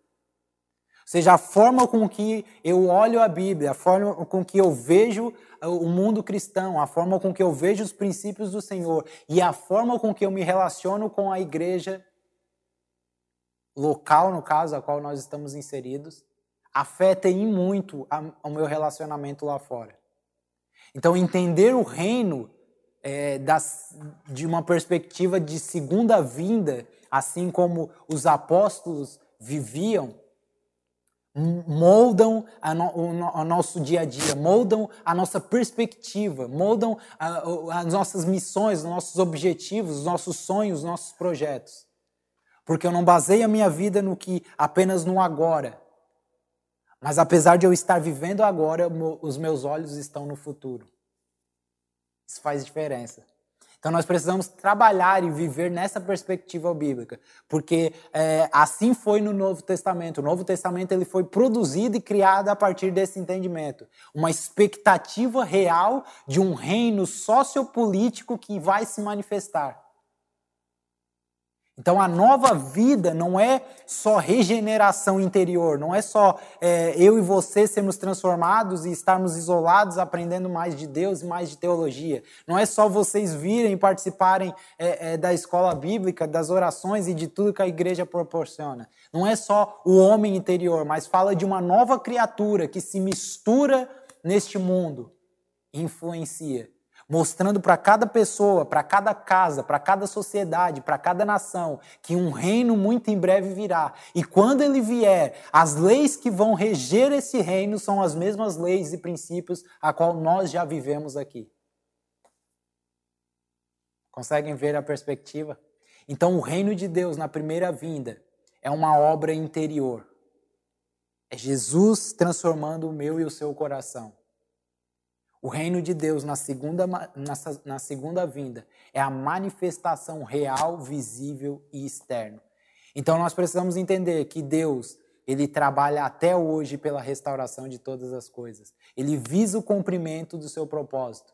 Speaker 1: Ou seja, a forma com que eu olho a Bíblia, a forma com que eu vejo o mundo cristão, a forma com que eu vejo os princípios do Senhor e a forma com que eu me relaciono com a igreja local, no caso, a qual nós estamos inseridos, afeta em muito o meu relacionamento lá fora. Então, entender o reino é, das, de uma perspectiva de segunda vinda, assim como os apóstolos viviam, moldam a no, o, o, nosso dia a dia, moldam a nossa perspectiva, moldam a, as nossas missões, os nossos objetivos, os nossos sonhos, os nossos projetos. Porque eu não baseio a minha vida no que apenas no agora. Mas apesar de eu estar vivendo agora, os meus olhos estão no futuro. Isso faz diferença. Então nós precisamos trabalhar e viver nessa perspectiva bíblica, porque é, assim foi no Novo Testamento. O Novo Testamento ele foi produzido e criado a partir desse entendimento, uma expectativa real de um reino sociopolítico que vai se manifestar. Então a nova vida não é só regeneração interior, não é só é, eu e você sermos transformados e estarmos isolados aprendendo mais de Deus e mais de teologia. Não é só vocês virem e participarem é, é, da escola bíblica, das orações e de tudo que a igreja proporciona. Não é só o homem interior, mas fala de uma nova criatura que se mistura neste mundo influencia mostrando para cada pessoa, para cada casa, para cada sociedade, para cada nação, que um reino muito em breve virá. E quando ele vier, as leis que vão reger esse reino são as mesmas leis e princípios a qual nós já vivemos aqui. Conseguem ver a perspectiva? Então, o reino de Deus na primeira vinda é uma obra interior. É Jesus transformando o meu e o seu coração. O reino de Deus na segunda, na, na segunda vinda é a manifestação real, visível e externa. Então nós precisamos entender que Deus, ele trabalha até hoje pela restauração de todas as coisas. Ele visa o cumprimento do seu propósito.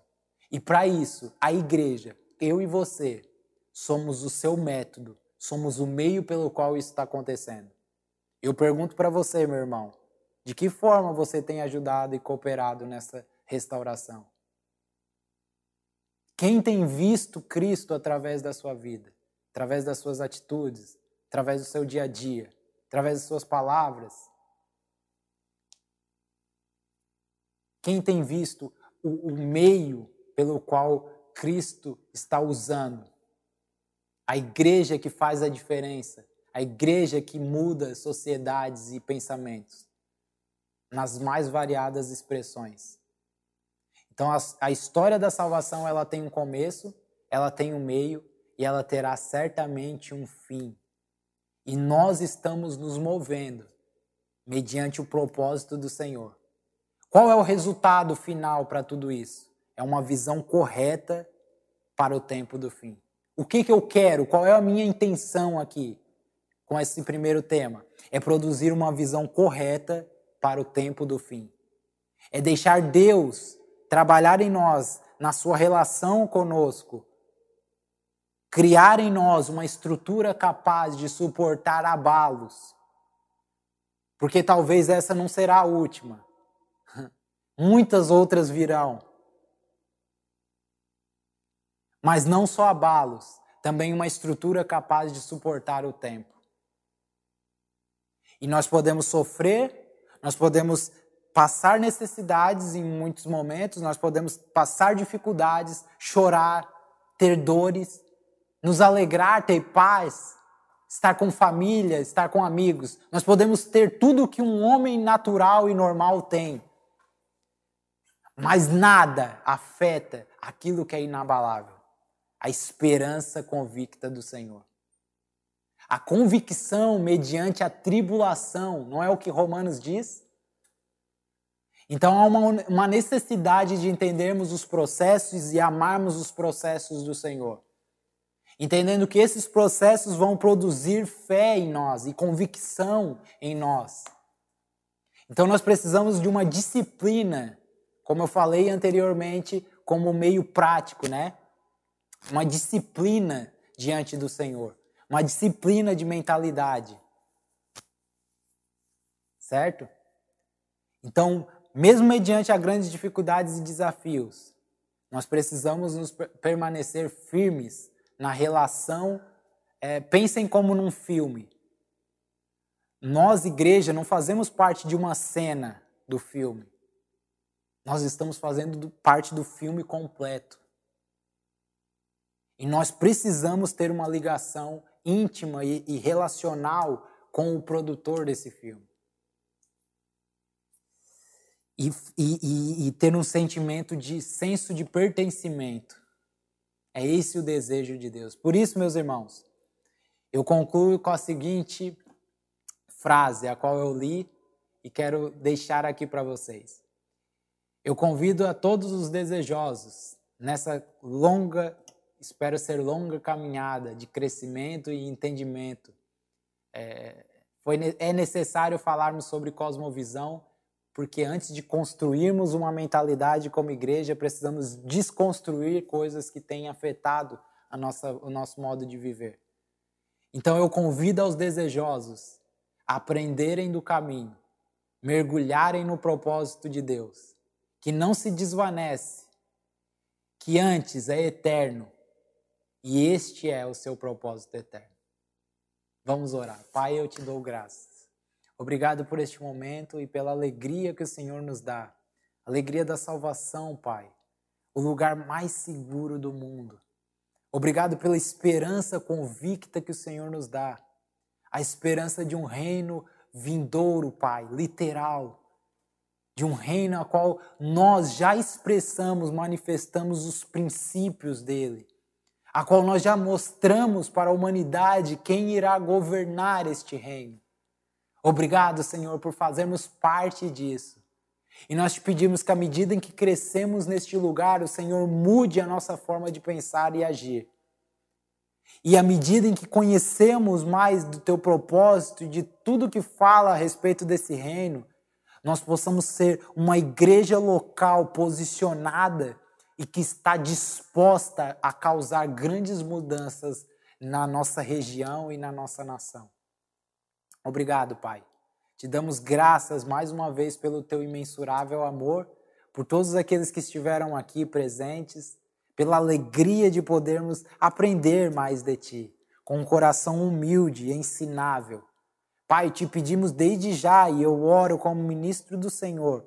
Speaker 1: E para isso, a igreja, eu e você, somos o seu método, somos o meio pelo qual isso está acontecendo. Eu pergunto para você, meu irmão, de que forma você tem ajudado e cooperado nessa restauração. Quem tem visto Cristo através da sua vida, através das suas atitudes, através do seu dia a dia, através das suas palavras? Quem tem visto o, o meio pelo qual Cristo está usando? A igreja que faz a diferença, a igreja que muda sociedades e pensamentos nas mais variadas expressões. Então a, a história da salvação ela tem um começo, ela tem um meio e ela terá certamente um fim. E nós estamos nos movendo mediante o propósito do Senhor. Qual é o resultado final para tudo isso? É uma visão correta para o tempo do fim. O que, que eu quero? Qual é a minha intenção aqui com esse primeiro tema? É produzir uma visão correta para o tempo do fim. É deixar Deus trabalhar em nós, na sua relação conosco, criar em nós uma estrutura capaz de suportar abalos. Porque talvez essa não será a última. Muitas outras virão. Mas não só abalos, também uma estrutura capaz de suportar o tempo. E nós podemos sofrer, nós podemos passar necessidades em muitos momentos, nós podemos passar dificuldades, chorar, ter dores, nos alegrar, ter paz, estar com família, estar com amigos. Nós podemos ter tudo que um homem natural e normal tem. Mas nada afeta aquilo que é inabalável a esperança convicta do Senhor. A convicção mediante a tribulação, não é o que Romanos diz? Então há uma, uma necessidade de entendermos os processos e amarmos os processos do Senhor. Entendendo que esses processos vão produzir fé em nós e convicção em nós. Então nós precisamos de uma disciplina, como eu falei anteriormente, como meio prático, né? Uma disciplina diante do Senhor, uma disciplina de mentalidade. Certo? Então, mesmo mediante a grandes dificuldades e desafios, nós precisamos nos permanecer firmes na relação. É, pensem como num filme. Nós, igreja, não fazemos parte de uma cena do filme. Nós estamos fazendo parte do filme completo. E nós precisamos ter uma ligação íntima e relacional com o produtor desse filme e, e, e, ter um sentimento de senso de pertencimento. É esse o desejo de Deus. Por isso, meus irmãos, eu concluo com a seguinte frase, a qual eu li e quero deixar aqui para vocês. Eu convido a todos os desejosos nessa longa espero ser longa caminhada de crescimento e entendimento. É, foi, é necessário falarmos sobre cosmovisão, porque antes de construirmos uma mentalidade como igreja, precisamos desconstruir coisas que têm afetado a nossa, o nosso modo de viver. Então eu convido aos desejosos a aprenderem do caminho, mergulharem no propósito de Deus, que não se desvanece, que antes é eterno e este é o seu propósito eterno. Vamos orar. Pai, eu te dou graças. Obrigado por este momento e pela alegria que o Senhor nos dá. Alegria da salvação, Pai. O lugar mais seguro do mundo. Obrigado pela esperança convicta que o Senhor nos dá. A esperança de um reino vindouro, Pai, literal. De um reino a qual nós já expressamos, manifestamos os princípios dele. A qual nós já mostramos para a humanidade quem irá governar este reino. Obrigado, Senhor, por fazermos parte disso. E nós te pedimos que, à medida em que crescemos neste lugar, o Senhor mude a nossa forma de pensar e agir. E à medida em que conhecemos mais do teu propósito e de tudo que fala a respeito desse reino, nós possamos ser uma igreja local posicionada e que está disposta a causar grandes mudanças na nossa região e na nossa nação. Obrigado, Pai. Te damos graças mais uma vez pelo teu imensurável amor, por todos aqueles que estiveram aqui presentes, pela alegria de podermos aprender mais de ti, com um coração humilde e ensinável. Pai, te pedimos desde já, e eu oro como ministro do Senhor,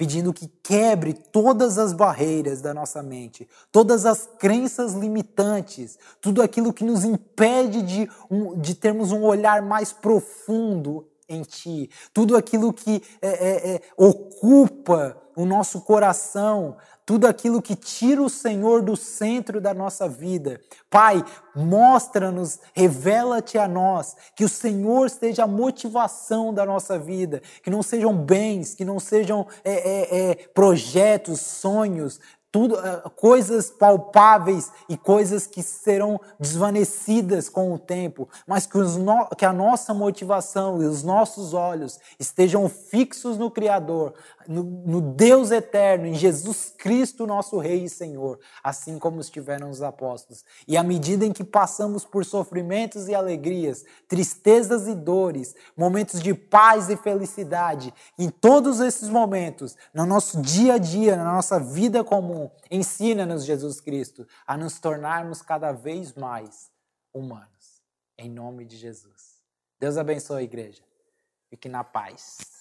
Speaker 1: pedindo que quebre todas as barreiras da nossa mente, todas as crenças limitantes, tudo aquilo que nos impede de, de termos um olhar mais profundo em Ti, tudo aquilo que é, é, é, ocupa o nosso coração, tudo aquilo que tira o Senhor do centro da nossa vida. Pai, mostra-nos, revela-te a nós, que o Senhor seja a motivação da nossa vida, que não sejam bens, que não sejam é, é, é, projetos, sonhos, tudo, eh, coisas palpáveis e coisas que serão desvanecidas com o tempo, mas que, no, que, a nossa motivação e os nossos olhos estejam fixos no Criador, no, no Deus eterno, em Jesus Cristo, nosso Rei e Senhor, assim como estiveram os apóstolos. E à medida em que passamos por sofrimentos e alegrias, tristezas e dores, momentos de paz e felicidade, em todos esses momentos, no nosso dia a dia, na nossa vida comum, ensina-nos, Jesus Cristo, a nos tornarmos cada vez mais humanos. Em nome de Jesus. Deus abençoe a igreja. Fique na paz.